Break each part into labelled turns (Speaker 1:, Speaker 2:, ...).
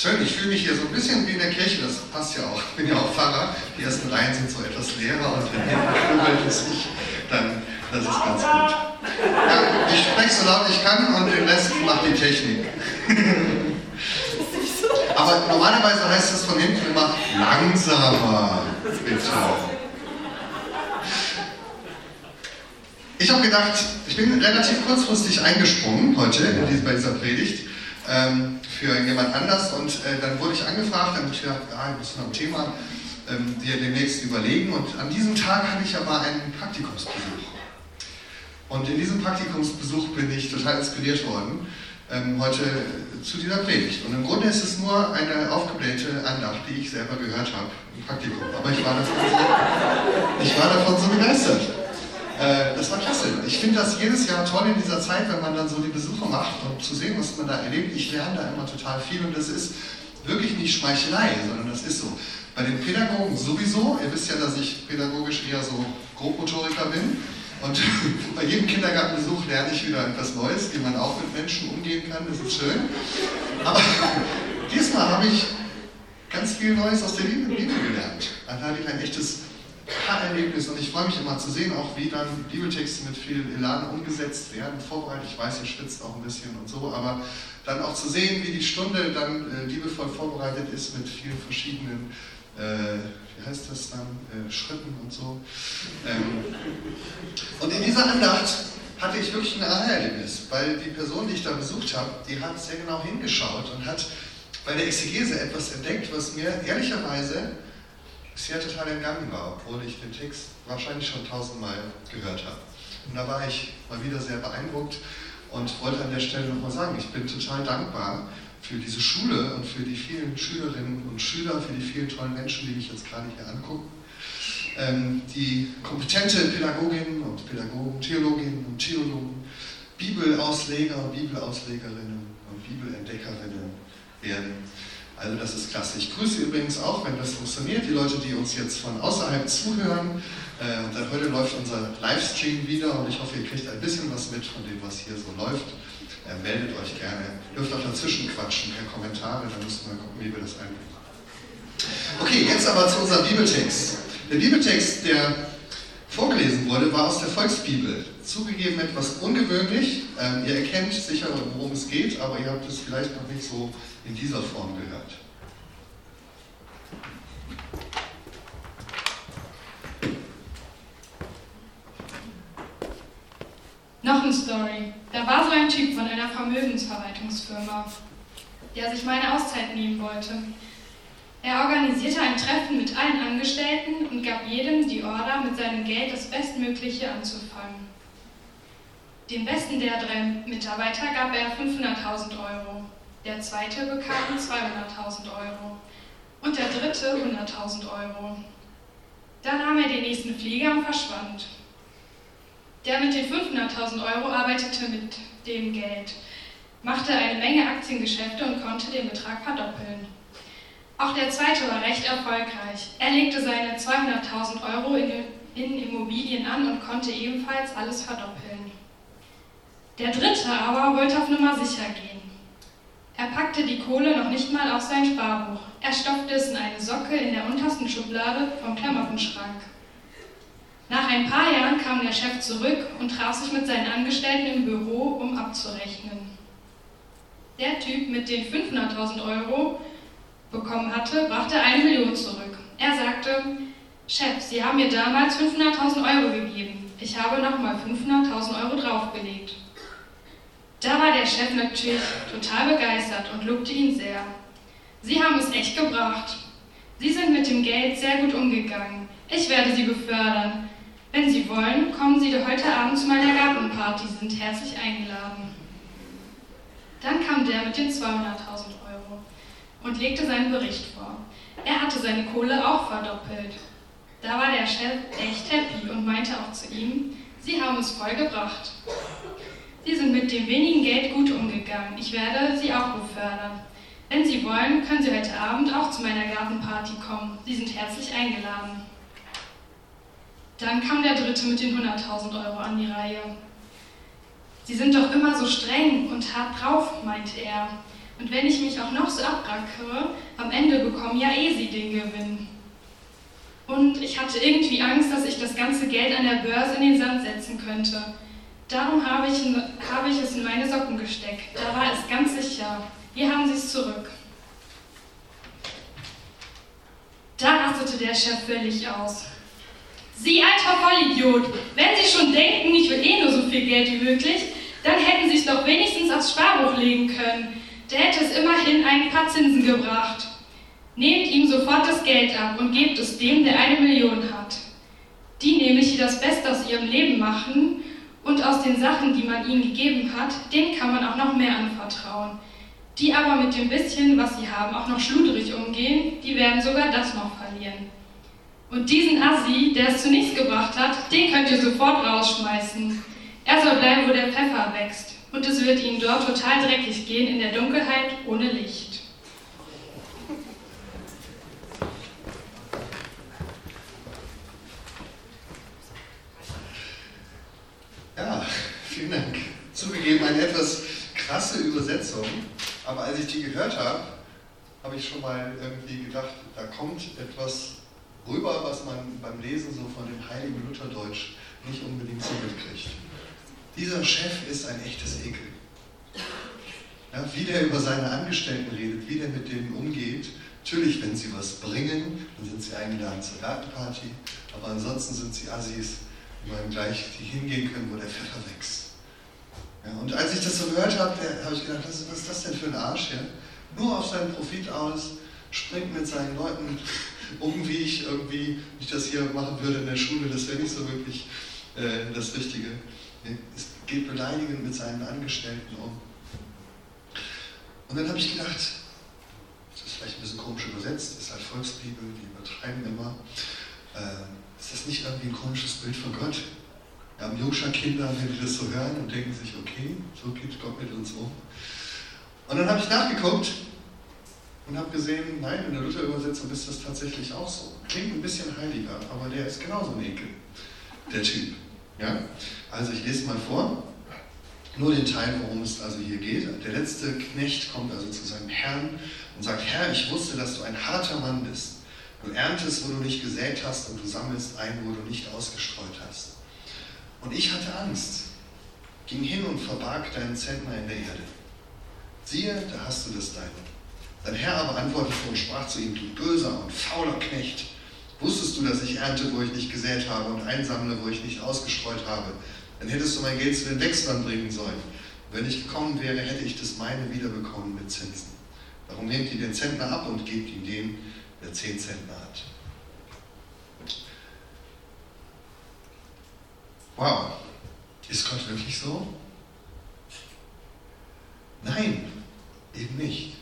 Speaker 1: Schön, ich fühle mich hier so ein bisschen wie in der Kirche, das passt ja auch. Ich bin ja auch Pfarrer. Die ersten Reihen sind so etwas leerer und wenn hinten es sich, dann das ist ganz gut. Ja, ich spreche so laut ich kann und den Rest macht die Technik. Aber normalerweise heißt es von hinten immer langsamer, bitte. Ich habe gedacht, ich bin relativ kurzfristig eingesprungen heute bei dieser Predigt ähm, für jemand anders und äh, dann wurde ich angefragt, dann habe ich gedacht, ich muss noch ein Thema ähm, dir demnächst überlegen und an diesem Tag hatte ich aber einen Praktikumsbesuch. Und in diesem Praktikumsbesuch bin ich total inspiriert worden, ähm, heute zu dieser Predigt. Und im Grunde ist es nur eine aufgeblähte Andacht, die ich selber gehört habe im Praktikum. Aber ich war davon so, ich war davon so begeistert. Äh, das war klasse. Ich finde das jedes Jahr toll in dieser Zeit, wenn man dann so die Besuche macht und zu sehen, was man da erlebt. Ich lerne da immer total viel und das ist wirklich nicht Schmeichelei, sondern das ist so. Bei den Pädagogen sowieso. Ihr wisst ja, dass ich pädagogisch eher so Grobmotoriker bin. Und bei jedem Kindergartenbesuch lerne ich wieder etwas Neues, wie man auch mit Menschen umgehen kann. Das ist schön. Aber diesmal habe ich ganz viel Neues aus der Bibel gelernt. Dann hatte ich ein echtes Erlebnis und ich freue mich immer zu sehen, auch wie dann Bibeltexte mit viel Elan umgesetzt werden, vorbereitet. Ich weiß, ihr schwitzt auch ein bisschen und so, aber dann auch zu sehen, wie die Stunde dann äh, liebevoll vorbereitet ist mit vielen verschiedenen, äh, wie heißt das dann, äh, Schritten und so. Ähm, und in dieser Andacht hatte ich wirklich ein Aha-Erlebnis, weil die Person, die ich da besucht habe, die hat sehr genau hingeschaut und hat bei der Exegese etwas entdeckt, was mir ehrlicherweise bisher total entgangen war, obwohl ich den Text wahrscheinlich schon tausendmal gehört habe. Und da war ich mal wieder sehr beeindruckt und wollte an der Stelle nochmal sagen, ich bin total dankbar für diese Schule und für die vielen Schülerinnen und Schüler, für die vielen tollen Menschen, die mich jetzt gerade hier angucken. Ähm, die kompetente Pädagoginnen und Pädagogen, Theologinnen und Theologen, Bibelausleger, Bibelauslegerinnen und Bibelentdeckerinnen werden also das ist klasse. Ich grüße übrigens auch, wenn das funktioniert, die Leute, die uns jetzt von außerhalb zuhören. Äh, dann heute läuft unser Livestream wieder und ich hoffe, ihr kriegt ein bisschen was mit von dem, was hier so läuft. Äh, meldet euch gerne. Ihr dürft auch dazwischen quatschen, per Kommentare, dann müssen wir gucken, wie wir das einbringen. Okay, jetzt aber zu unserem Bibeltext. Der Bibeltext, der vorgelesen wurde, war aus der Volksbibel. Zugegeben etwas ungewöhnlich. Ähm, ihr erkennt sicher, worum es geht, aber ihr habt es vielleicht noch nicht so in dieser Form gehört.
Speaker 2: Noch eine Story. Da war so ein Typ von einer Vermögensverwaltungsfirma, der sich meine Auszeit nehmen wollte. Er organisierte ein Treffen mit allen Angestellten gab jedem die Order, mit seinem Geld das Bestmögliche anzufangen. Dem besten der drei Mitarbeiter gab er 500.000 Euro. Der zweite bekam 200.000 Euro und der dritte 100.000 Euro. Dann nahm er den nächsten Flieger und verschwand. Der mit den 500.000 Euro arbeitete mit dem Geld, machte eine Menge Aktiengeschäfte und konnte den Betrag verdoppeln. Auch der zweite war recht erfolgreich. Er legte seine 200.000 Euro in, Immobilien an und konnte ebenfalls alles verdoppeln. Der dritte aber wollte auf Nummer sicher gehen. Er packte die Kohle noch nicht mal auf sein Sparbuch. Er stopfte es in eine Socke in der untersten Schublade vom Klamottenschrank. Nach ein paar Jahren kam der Chef zurück und traf sich mit seinen Angestellten im Büro, um abzurechnen. Der Typ mit den 500.000 Euro bekommen hatte, brachte eine Million zurück. Er sagte, Chef, Sie haben mir damals 500.000 Euro gegeben. Ich habe nochmal 500.000 Euro draufgelegt. Da war der Chef natürlich total begeistert und lobte ihn sehr. Sie haben es echt gebracht. Sie sind mit dem Geld sehr gut umgegangen. Ich werde Sie befördern. Wenn Sie wollen, kommen Sie heute Abend zu meiner Gartenparty. Sie sind herzlich eingeladen. Dann kam der mit den 200.000 Euro und legte seinen Bericht vor. Er hatte seine Kohle auch verdoppelt. Da war der Chef echt happy und meinte auch zu ihm, Sie haben es voll gebracht. Sie sind mit dem wenigen Geld gut umgegangen. Ich werde Sie auch befördern. Wenn Sie wollen, können Sie heute Abend auch zu meiner Gartenparty kommen. Sie sind herzlich eingeladen. Dann kam der Dritte mit den 100.000 Euro an die Reihe. Sie sind doch immer so streng und hart drauf, meinte er. Und wenn ich mich auch noch so abrackere, am Ende bekommen ja eh sie den Gewinn. Und ich hatte irgendwie Angst, dass ich das ganze Geld an der Börse in den Sand setzen könnte. Darum habe ich, habe ich es in meine Socken gesteckt. Da war es ganz sicher. Hier haben Sie es zurück. Da rastete der Chef völlig aus. Sie alter Vollidiot, wenn Sie schon denken, ich will eh nur so viel Geld wie möglich, dann hätten Sie es doch wenigstens aufs Sparbuch legen können. Der hätte es immerhin ein paar Zinsen gebracht. Nehmt ihm sofort das Geld ab und gebt es dem, der eine Million hat. Die nämlich, die das Beste aus ihrem Leben machen und aus den Sachen, die man ihnen gegeben hat, denen kann man auch noch mehr anvertrauen. Die aber mit dem bisschen, was sie haben, auch noch schludrig umgehen, die werden sogar das noch verlieren. Und diesen Assi, der es zu nichts gebracht hat, den könnt ihr sofort rausschmeißen. Er soll bleiben, wo der Pfeffer wächst. Und es wird ihm dort total dreckig gehen, in der Dunkelheit ohne Licht.
Speaker 1: Ja, vielen Dank. Zugegeben eine etwas krasse Übersetzung, aber als ich die gehört habe, habe ich schon mal irgendwie gedacht, da kommt etwas rüber, was man beim Lesen so von dem heiligen Lutherdeutsch nicht unbedingt so mitkriegt. Dieser Chef ist ein echtes Ekel. Ja, wie der über seine Angestellten redet, wie der mit denen umgeht. Natürlich, wenn sie was bringen, dann sind sie eingeladen zur Gartenparty, aber ansonsten sind sie Assis, die man gleich die hingehen können, wo der Pfeffer wächst. Ja, und als ich das so gehört habe, habe ich gedacht, was, was ist das denn für ein Arsch? Ja? Nur auf seinen Profit aus, springt mit seinen Leuten um, wie ich irgendwie, wie ich das hier machen würde in der Schule, das wäre nicht so wirklich äh, das Richtige. Es geht beleidigend mit seinen Angestellten um. Und dann habe ich gedacht, das ist vielleicht ein bisschen komisch übersetzt, ist halt Volksbibel, die übertreiben immer. Äh, ist das nicht irgendwie ein komisches Bild von Gott? Wir haben Jungscher Kinder, wenn die das so hören und denken sich, okay, so geht Gott mit uns um. Und dann habe ich nachgeguckt und habe gesehen, nein, in der Luther-Übersetzung ist das tatsächlich auch so. Klingt ein bisschen heiliger, aber der ist genauso ein Ekel, der Typ. Ja? Also ich lese mal vor, nur den Teil, worum es also hier geht. Der letzte Knecht kommt also zu seinem Herrn und sagt, Herr, ich wusste, dass du ein harter Mann bist. Du erntest, wo du nicht gesät hast und du sammelst ein, wo du nicht ausgestreut hast. Und ich hatte Angst, ging hin und verbarg deinen Zentner in der Erde. Siehe, da hast du das deine. Sein Herr aber antwortete und sprach zu ihm, du böser und fauler Knecht. Wusstest du, dass ich ernte, wo ich nicht gesät habe und einsammle, wo ich nicht ausgestreut habe? Dann hättest du mein Geld zu den Wechslern bringen sollen. wenn ich gekommen wäre, hätte ich das meine wiederbekommen mit Zinsen. Darum nehmt ihr den Zentner ab und gebt ihn dem, der zehn Zentner hat. Wow, ist Gott wirklich so? Nein, eben nicht.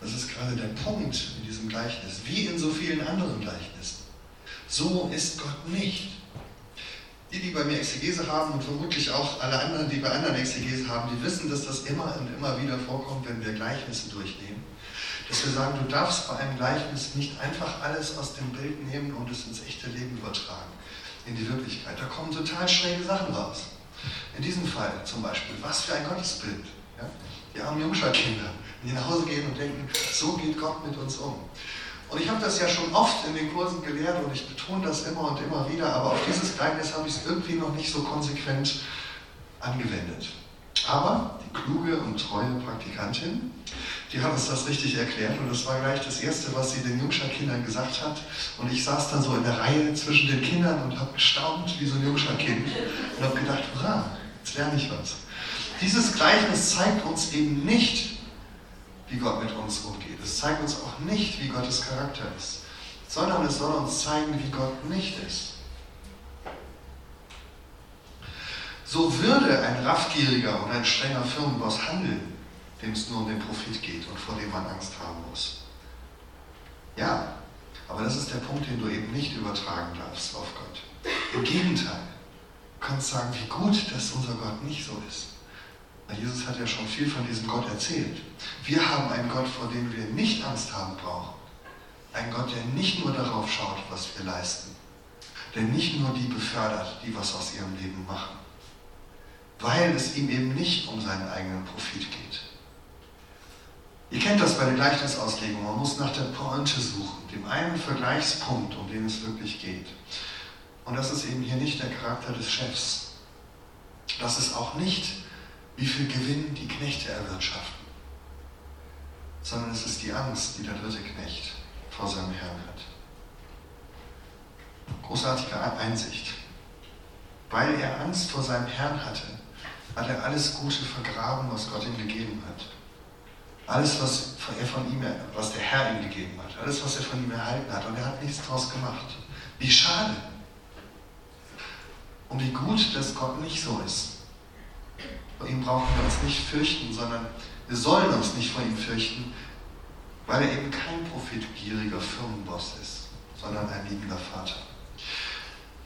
Speaker 1: Das ist gerade der Punkt in diesem Gleichnis, wie in so vielen anderen Gleichnissen. So ist Gott nicht. Die, die bei mir Exegese haben und vermutlich auch alle anderen, die bei anderen Exegese haben, die wissen, dass das immer und immer wieder vorkommt, wenn wir Gleichnisse durchnehmen. Dass wir sagen, du darfst bei einem Gleichnis nicht einfach alles aus dem Bild nehmen und es ins echte Leben übertragen, in die Wirklichkeit. Da kommen total schräge Sachen raus. In diesem Fall zum Beispiel, was für ein Gottesbild. Ja? Die armen Jungscharkinder, die nach Hause gehen und denken, so geht Gott mit uns um. Und ich habe das ja schon oft in den Kursen gelehrt und ich betone das immer und immer wieder, aber auf dieses Gleichnis habe ich es irgendwie noch nicht so konsequent angewendet. Aber die kluge und treue Praktikantin, die hat uns das richtig erklärt und das war gleich das Erste, was sie den Jungscher-Kindern gesagt hat. Und ich saß dann so in der Reihe zwischen den Kindern und habe gestaunt wie so ein Jungscher-Kind und habe gedacht, hurra, jetzt lerne ich was. Dieses Gleichnis zeigt uns eben nicht, wie Gott mit uns umgeht. Es zeigt uns auch nicht, wie Gottes Charakter ist, sondern es soll uns zeigen, wie Gott nicht ist. So würde ein raffgieriger und ein strenger Firmenboss handeln, dem es nur um den Profit geht und vor dem man Angst haben muss. Ja, aber das ist der Punkt, den du eben nicht übertragen darfst auf Gott. Im Gegenteil, du kannst sagen, wie gut, dass unser Gott nicht so ist. Jesus hat ja schon viel von diesem Gott erzählt. Wir haben einen Gott, vor dem wir nicht Angst haben brauchen. Ein Gott, der nicht nur darauf schaut, was wir leisten, der nicht nur die befördert, die was aus ihrem Leben machen, weil es ihm eben nicht um seinen eigenen Profit geht. Ihr kennt das bei der Gleichnisauslegung. Man muss nach der Pointe suchen, dem einen Vergleichspunkt, um den es wirklich geht. Und das ist eben hier nicht der Charakter des Chefs. Das ist auch nicht, wie viel Gewinn die Knechte erwirtschaften, sondern es ist die Angst, die der dritte Knecht vor seinem Herrn hat. Großartige Einsicht. Weil er Angst vor seinem Herrn hatte, hat er alles Gute vergraben, was Gott ihm gegeben hat. Alles, was er von ihm, was der Herr ihm gegeben hat, alles, was er von ihm erhalten hat. Und er hat nichts daraus gemacht. Wie schade. Und wie gut, dass Gott nicht so ist. Vor ihm brauchen wir uns nicht fürchten, sondern wir sollen uns nicht vor ihm fürchten, weil er eben kein profitgieriger Firmenboss ist, sondern ein liebender Vater.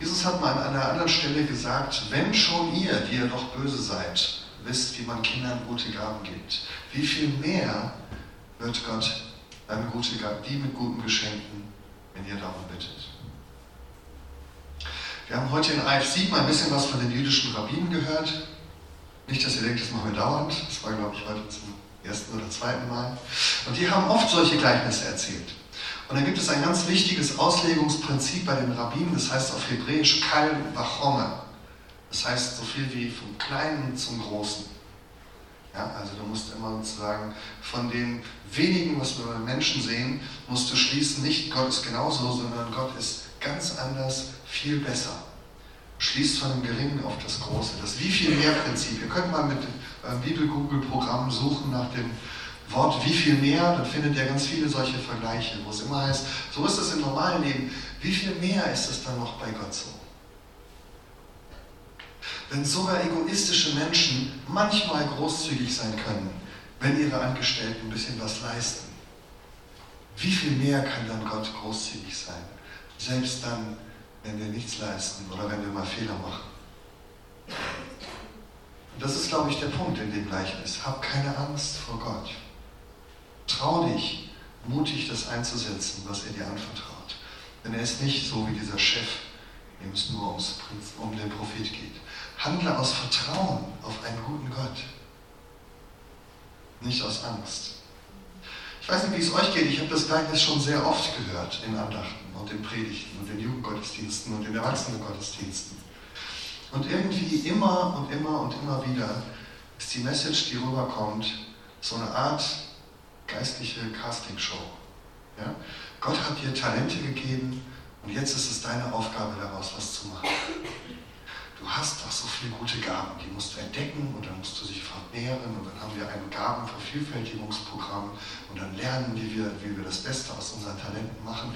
Speaker 1: Jesus hat mal an einer anderen Stelle gesagt, wenn schon ihr, die ihr doch böse seid, wisst, wie man Kindern gute Gaben gibt, wie viel mehr wird Gott einem gute Gaben, die mit guten Geschenken, wenn ihr darum bittet. Wir haben heute in AF7 ein bisschen was von den jüdischen Rabbinen gehört. Nicht, dass ihr denkt, das machen wir dauernd. Das war, glaube ich, heute zum ersten oder zweiten Mal. Und die haben oft solche Gleichnisse erzählt. Und dann gibt es ein ganz wichtiges Auslegungsprinzip bei den Rabbinen, das heißt auf Hebräisch Kal Vachomer. Das heißt so viel wie vom Kleinen zum Großen. Ja, also du musst immer sozusagen von den wenigen, was wir bei Menschen sehen, musst du schließen, nicht Gott ist genauso, sondern Gott ist ganz anders, viel besser. Schließt von dem Geringen auf das Große. Das wie viel mehr Prinzip. Ihr könnt mal mit äh, Bibel-Google-Programm suchen nach dem Wort wie viel mehr, dann findet ihr ganz viele solche Vergleiche, wo es immer heißt, so ist es im normalen Leben. Wie viel mehr ist es dann noch bei Gott so? Wenn sogar egoistische Menschen manchmal großzügig sein können, wenn ihre Angestellten ein bisschen was leisten, wie viel mehr kann dann Gott großzügig sein? Selbst dann, wenn wir nichts leisten oder wenn wir mal Fehler machen. Und das ist, glaube ich, der Punkt in dem Gleichnis. Hab keine Angst vor Gott. Trau dich, mutig das einzusetzen, was er dir anvertraut. Denn er ist nicht so wie dieser Chef, dem es nur ums, um den Profit geht. Handle aus Vertrauen auf einen guten Gott, nicht aus Angst. Ich weiß nicht, wie es euch geht. Ich habe das Gleichnis schon sehr oft gehört in Andachten und in Predigten und in Jugendgottesdiensten und in Erwachsenengottesdiensten. Und irgendwie immer und immer und immer wieder ist die Message, die rüberkommt, so eine Art geistliche Castingshow. Ja? Gott hat dir Talente gegeben und jetzt ist es deine Aufgabe daraus, was zu machen. Du hast doch so viele gute Gaben, die musst du entdecken und dann musst du sie vermehren und dann haben wir ein Gabenvervielfältigungsprogramm und dann lernen wie wir, wie wir das Beste aus unseren Talenten machen.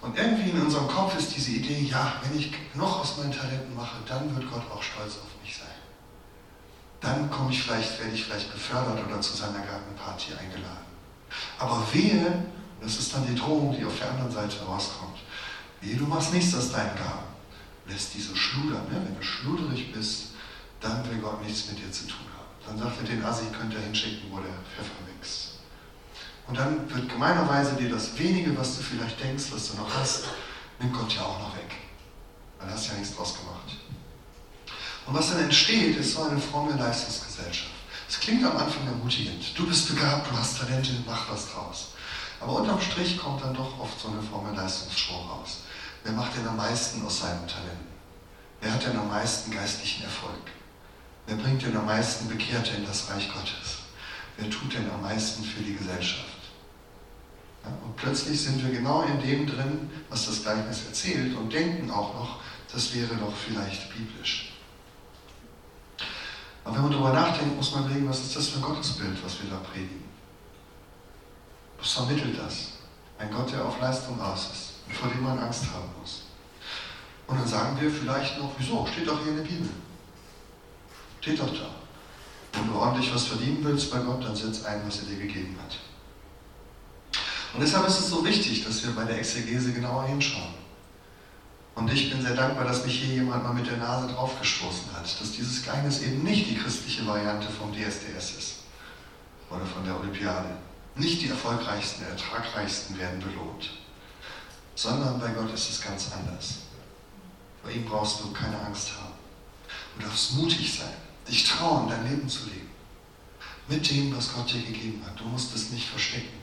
Speaker 1: Und irgendwie in unserem Kopf ist diese Idee, ja, wenn ich noch aus meinen Talenten mache, dann wird Gott auch stolz auf mich sein. Dann komme ich vielleicht, werde ich vielleicht befördert oder zu seiner Gartenparty eingeladen. Aber wehe, das ist dann die Drohung, die auf der anderen Seite rauskommt. Wehe, du machst nichts aus deinen Gaben. Lässt diese schludern. Ne? Wenn du schluderig bist, dann will Gott nichts mit dir zu tun haben. Dann sagt er, den Assi könnt ihr hinschicken, wo der Pfeffer wächst. Und dann wird gemeinerweise dir das wenige, was du vielleicht denkst, was du noch hast, nimmt Gott ja auch noch weg. Weil du hast ja nichts draus gemacht. Und was dann entsteht, ist so eine fromme Leistungsgesellschaft. Es klingt am Anfang ermutigend. Du bist begabt, du hast Talente, mach was draus. Aber unterm Strich kommt dann doch oft so eine Form der Leistungsshow raus. Wer macht denn am meisten aus seinen Talenten? Wer hat denn am meisten geistlichen Erfolg? Wer bringt denn am meisten Bekehrte in das Reich Gottes? Wer tut denn am meisten für die Gesellschaft? Ja, und plötzlich sind wir genau in dem drin, was das Gleichnis erzählt und denken auch noch, das wäre doch vielleicht biblisch. Aber wenn man darüber nachdenkt, muss man überlegen, was ist das für ein Gottesbild, was wir da predigen. Was vermittelt das? Ein Gott, der auf Leistung aus ist vor dem man Angst haben muss. Und dann sagen wir vielleicht noch, wieso? Steht doch hier in der Bibel. Steht doch da. Wenn du ordentlich was verdienen willst bei Gott, dann setz ein, was er dir gegeben hat. Und deshalb ist es so wichtig, dass wir bei der Exegese genauer hinschauen. Und ich bin sehr dankbar, dass mich hier jemand mal mit der Nase draufgestoßen hat, dass dieses Gleichnis eben nicht die christliche Variante vom DSDS ist oder von der Olympiade. Nicht die erfolgreichsten, ertragreichsten werden belohnt, sondern bei Gott ist es ganz anders. Bei ihm brauchst du keine Angst haben. Du darfst mutig sein, dich trauen, dein Leben zu leben. mit dem, was Gott dir gegeben hat. Du musst es nicht verstecken,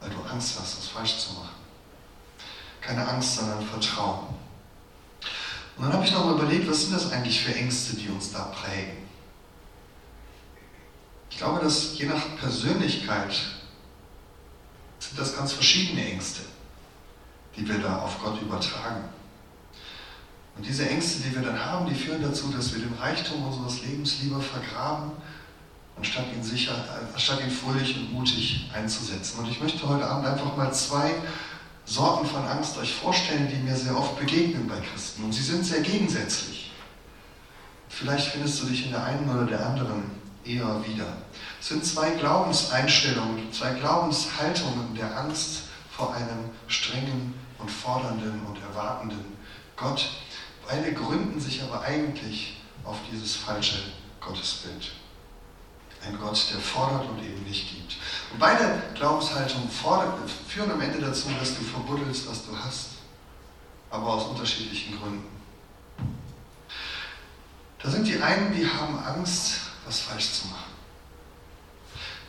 Speaker 1: weil du Angst hast, was falsch zu machen. Keine Angst, sondern Vertrauen. Und dann habe ich noch mal überlegt, was sind das eigentlich für Ängste, die uns da prägen? Ich glaube, dass je nach Persönlichkeit sind das ganz verschiedene Ängste, die wir da auf Gott übertragen. Und diese Ängste, die wir dann haben, die führen dazu, dass wir den Reichtum unseres Lebens lieber vergraben, anstatt ihn, sicher, anstatt ihn fröhlich und mutig einzusetzen. Und ich möchte heute Abend einfach mal zwei Sorten von Angst euch vorstellen, die mir sehr oft begegnen bei Christen. Und sie sind sehr gegensätzlich. Vielleicht findest du dich in der einen oder der anderen eher wieder. Es sind zwei Glaubenseinstellungen, zwei Glaubenshaltungen der Angst vor einem strengen und fordernden und erwartenden Gott. Beide gründen sich aber eigentlich auf dieses falsche Gottesbild. Ein Gott, der fordert und eben nicht gibt. Und beide Glaubenshaltungen führen am Ende dazu, dass du verbuddelst, was du hast, aber aus unterschiedlichen Gründen. Da sind die einen, die haben Angst, was falsch zu machen.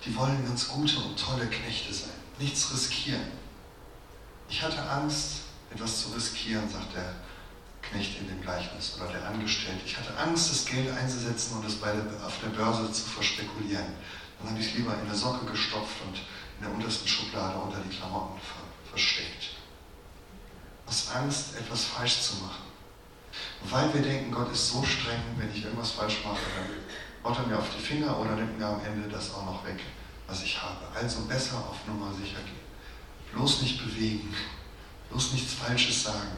Speaker 1: Die wollen ganz gute und tolle Knechte sein, nichts riskieren. Ich hatte Angst, etwas zu riskieren, sagt der Knecht in dem Gleichnis oder der Angestellte. Ich hatte Angst, das Geld einzusetzen und es bei der, auf der Börse zu verspekulieren. Dann habe ich es lieber in eine Socke gestopft und in der untersten Schublade unter die Klamotten ver versteckt. Aus Angst, etwas falsch zu machen. Weil wir denken, Gott ist so streng, wenn ich irgendwas falsch mache, dann haut er mir auf die Finger oder nimmt mir am Ende das auch noch weg, was ich habe. Also besser auf Nummer sicher gehen. Bloß nicht bewegen, bloß nichts Falsches sagen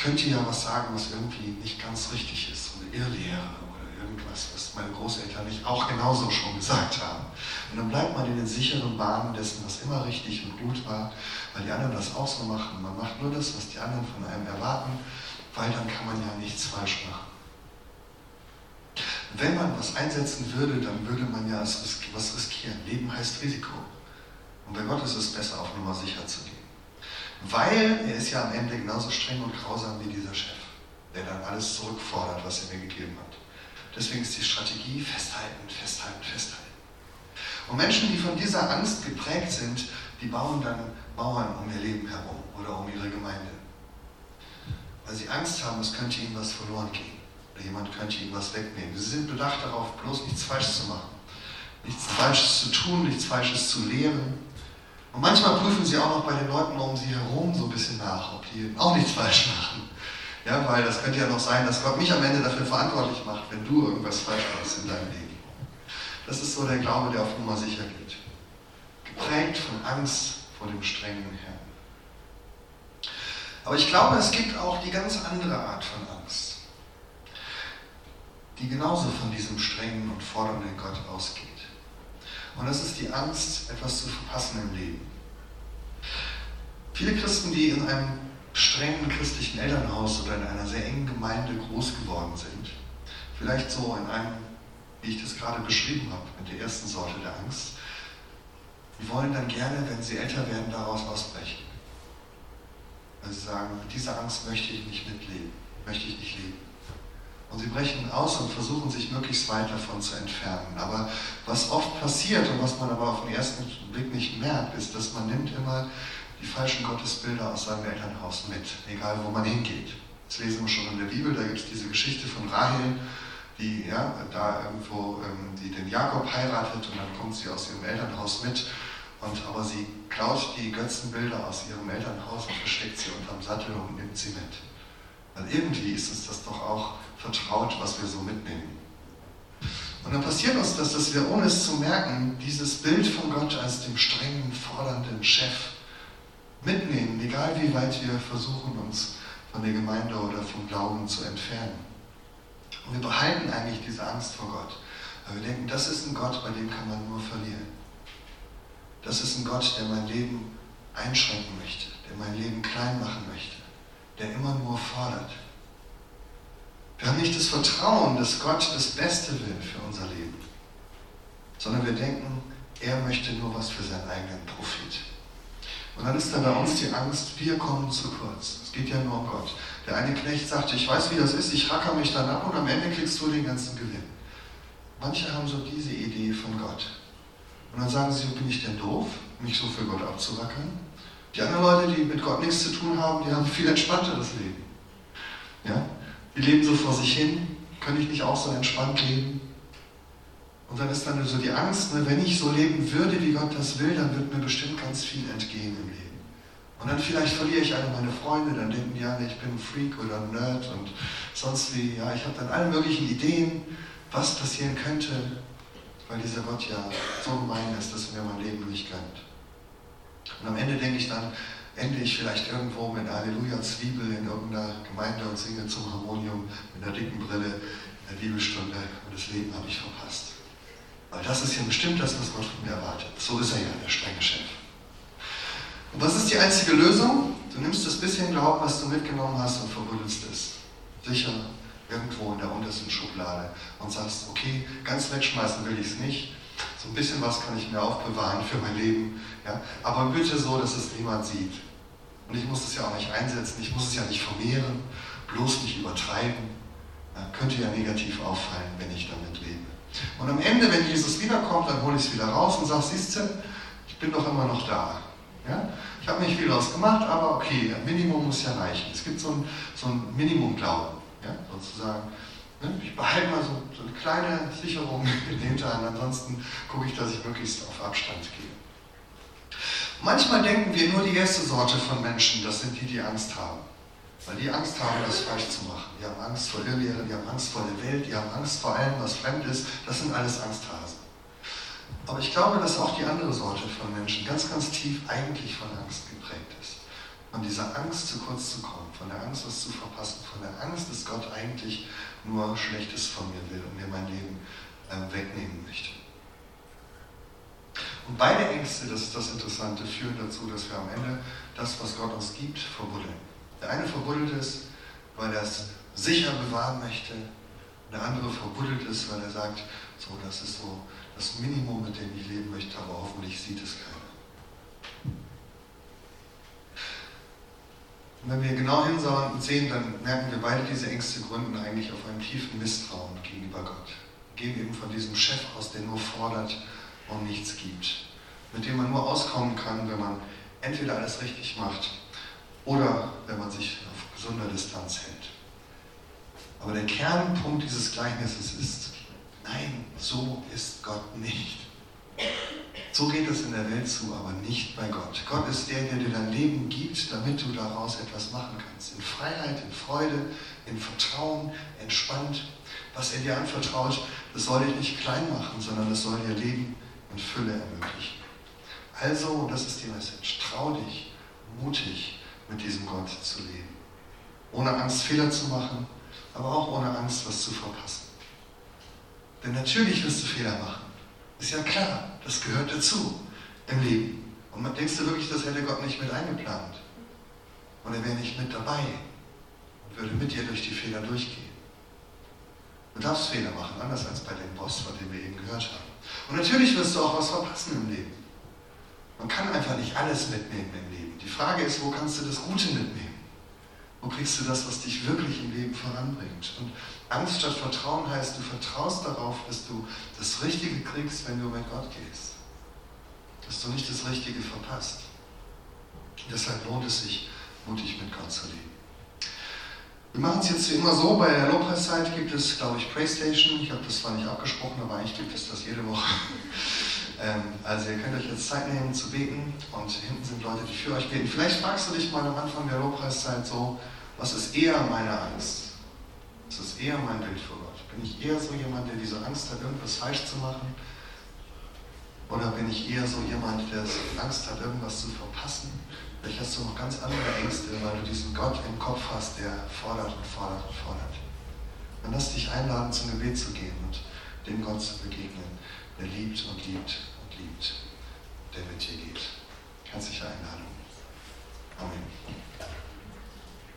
Speaker 1: könnte ja was sagen, was irgendwie nicht ganz richtig ist, so eine Irrlehre oder irgendwas, was meine Großeltern nicht auch genauso schon gesagt haben. Und dann bleibt man in den sicheren Bahnen dessen, was immer richtig und gut war, weil die anderen das auch so machen. Man macht nur das, was die anderen von einem erwarten, weil dann kann man ja nichts falsch machen. Wenn man was einsetzen würde, dann würde man ja was riskieren. Leben heißt Risiko. Und bei Gott ist es besser, auf Nummer sicher zu gehen. Weil er ist ja am Ende genauso streng und grausam wie dieser Chef, der dann alles zurückfordert, was er mir gegeben hat. Deswegen ist die Strategie festhalten, festhalten, festhalten. Und Menschen, die von dieser Angst geprägt sind, die bauen dann Mauern um ihr Leben herum oder um ihre Gemeinde. Weil sie Angst haben, es könnte ihnen was verloren gehen. Oder jemand könnte ihnen was wegnehmen. Sie sind bedacht darauf, bloß nichts Falsches zu machen. Nichts Falsches zu tun, nichts Falsches zu lehren. Und manchmal prüfen sie auch noch bei den Leuten um sie herum so ein bisschen nach, ob die auch nichts falsch machen. Ja, weil das könnte ja noch sein, dass Gott mich am Ende dafür verantwortlich macht, wenn du irgendwas falsch machst in deinem Leben. Das ist so der Glaube, der auf Nummer sicher geht. Geprägt von Angst vor dem strengen Herrn. Aber ich glaube, es gibt auch die ganz andere Art von Angst, die genauso von diesem strengen und fordernden Gott ausgeht. Und das ist die Angst, etwas zu verpassen im Leben. Viele Christen, die in einem strengen christlichen Elternhaus oder in einer sehr engen Gemeinde groß geworden sind, vielleicht so in einem, wie ich das gerade beschrieben habe, mit der ersten Sorte der Angst, die wollen dann gerne, wenn sie älter werden, daraus ausbrechen. Weil sie sagen, mit dieser Angst möchte ich nicht mitleben, möchte ich nicht leben. Und sie brechen aus und versuchen sich möglichst weit davon zu entfernen. Aber was oft passiert und was man aber auf den ersten Blick nicht merkt, ist, dass man nimmt immer die falschen Gottesbilder aus seinem Elternhaus mit, egal wo man hingeht. Das lesen wir schon in der Bibel, da gibt es diese Geschichte von Rahel, die ja, da irgendwo ähm, die den Jakob heiratet und dann kommt sie aus ihrem Elternhaus mit. Und, aber sie klaut die Götzenbilder aus ihrem Elternhaus und versteckt sie unterm Sattel und nimmt sie mit. Weil irgendwie ist es das doch auch vertraut, was wir so mitnehmen. Und dann passiert uns das, dass wir, ohne es zu merken, dieses Bild von Gott als dem strengen, fordernden Chef mitnehmen, egal wie weit wir versuchen, uns von der Gemeinde oder vom Glauben zu entfernen. Und wir behalten eigentlich diese Angst vor Gott, weil wir denken, das ist ein Gott, bei dem kann man nur verlieren. Das ist ein Gott, der mein Leben einschränken möchte, der mein Leben klein machen möchte, der immer nur fordert. Wir haben nicht das Vertrauen, dass Gott das Beste will für unser Leben, sondern wir denken, er möchte nur was für seinen eigenen Profit. Und dann ist da bei uns die Angst, wir kommen zu kurz. Es geht ja nur um Gott. Der eine Knecht sagte, ich weiß, wie das ist, ich racker mich dann ab und am Ende kriegst du den ganzen Gewinn. Manche haben so diese Idee von Gott. Und dann sagen sie, bin ich denn doof, mich so für Gott abzuwackern? Die anderen Leute, die mit Gott nichts zu tun haben, die haben ein viel entspannteres Leben. Ja? Die leben so vor sich hin, kann ich nicht auch so entspannt leben? Und dann ist dann so die Angst, ne, wenn ich so leben würde, wie Gott das will, dann wird mir bestimmt ganz viel entgehen im Leben. Und dann vielleicht verliere ich alle meine Freunde, dann denken die alle, ich bin ein Freak oder ein Nerd und sonst wie. Ja, ich habe dann alle möglichen Ideen, was passieren könnte, weil dieser Gott ja so gemein ist, dass er mir mein Leben nicht gönnt. Und am Ende denke ich dann, ende ich vielleicht irgendwo mit Halleluja-Zwiebel in irgendeiner Gemeinde und singe zum Harmonium mit einer dicken Brille in der Bibelstunde und das Leben habe ich verpasst. Weil das ist ja bestimmt das, was Gott von mir erwartet. So ist er ja, der strenge Chef. Und was ist die einzige Lösung? Du nimmst das bisschen Glauben, was du mitgenommen hast und verbuddelst es. Sicher irgendwo in der untersten Schublade und sagst, okay, ganz wegschmeißen will ich es nicht. So ein bisschen was kann ich mir aufbewahren für mein Leben. Ja? Aber bitte so, dass es niemand sieht. Und ich muss es ja auch nicht einsetzen, ich muss es ja nicht vermehren, bloß nicht übertreiben. Ja, könnte ja negativ auffallen, wenn ich damit lebe. Und am Ende, wenn Jesus wiederkommt, dann hole ich es wieder raus und sage, siehst du, ich bin doch immer noch da. Ja? Ich habe nicht viel daraus gemacht, aber okay, ein Minimum muss ja reichen. Es gibt so ein, so ein Minimum-Glauben, ja? sozusagen. Ne? Ich behalte mal so, so eine kleine Sicherung in den Hintern, ansonsten gucke ich, dass ich möglichst auf Abstand gehe. Manchmal denken wir nur die erste Sorte von Menschen, das sind die, die Angst haben. Weil die Angst haben, das falsch zu machen. Die haben Angst vor Irrlehre, die haben Angst vor der Welt, die haben Angst vor allem, was fremd ist. Das sind alles Angsthasen. Aber ich glaube, dass auch die andere Sorte von Menschen ganz, ganz tief eigentlich von Angst geprägt ist. Von dieser Angst, zu kurz zu kommen, von der Angst, was zu verpassen, von der Angst, dass Gott eigentlich nur Schlechtes von mir will und mir mein Leben äh, wegnehmen möchte. Und beide Ängste, das ist das Interessante, führen dazu, dass wir am Ende das, was Gott uns gibt, verbuddeln. Der eine verbuddelt es, weil er es sicher bewahren möchte. Der andere verbuddelt es, weil er sagt, so, das ist so das Minimum, mit dem ich leben möchte, aber hoffentlich sieht es keiner. Und wenn wir genau hinschauen und sehen, dann merken wir beide diese Ängste gründen eigentlich auf einem tiefen Misstrauen gegenüber Gott. Gehen eben von diesem Chef aus, der nur fordert und nichts gibt. Mit dem man nur auskommen kann, wenn man entweder alles richtig macht oder wenn man sich auf gesunder Distanz hält. Aber der Kernpunkt dieses Gleichnisses ist, nein, so ist Gott nicht. So geht es in der Welt zu, aber nicht bei Gott. Gott ist der, der dir dein Leben gibt, damit du daraus etwas machen kannst. In Freiheit, in Freude, in Vertrauen, entspannt. Was er dir anvertraut, das soll dich nicht klein machen, sondern das soll dir Leben in Fülle ermöglichen. Also, und das ist die Message, trau dich, mutig, mit diesem Gott zu leben. Ohne Angst, Fehler zu machen, aber auch ohne Angst, was zu verpassen. Denn natürlich wirst du Fehler machen. Ist ja klar, das gehört dazu im Leben. Und man denkst du wirklich, das hätte Gott nicht mit eingeplant? Und er wäre nicht mit dabei und würde mit dir durch die Fehler durchgehen. Du darfst Fehler machen, anders als bei dem Boss, von dem wir eben gehört haben. Und natürlich wirst du auch was verpassen im Leben. Man kann einfach nicht alles mitnehmen im Leben. Die Frage ist, wo kannst du das Gute mitnehmen? Wo kriegst du das, was dich wirklich im Leben voranbringt? Und Angst statt Vertrauen heißt, du vertraust darauf, dass du das Richtige kriegst, wenn du mit Gott gehst. Dass du nicht das Richtige verpasst. Deshalb lohnt es sich, mutig mit Gott zu leben. Wir machen es jetzt immer so, bei der Lobpreiszeit gibt es, glaube ich, Playstation. Ich habe das zwar nicht abgesprochen, aber eigentlich gibt es das jede Woche. Ähm, also ihr könnt euch jetzt Zeit nehmen zu beten und hinten sind Leute, die für euch beten. Vielleicht fragst du dich mal am Anfang der Lobpreiszeit so, was ist eher meine Angst? Was ist eher mein Bild für Gott? Bin ich eher so jemand, der diese Angst hat, irgendwas falsch zu machen? Oder bin ich eher so jemand, der Angst hat, irgendwas zu verpassen? Vielleicht hast du noch ganz andere Ängste, weil du diesen Gott im Kopf hast, der fordert und fordert und fordert. Dann lass dich einladen, zum Gebet zu gehen und dem Gott zu begegnen, der liebt und liebt und liebt, der mit dir geht. Herzliche Einladung. Amen.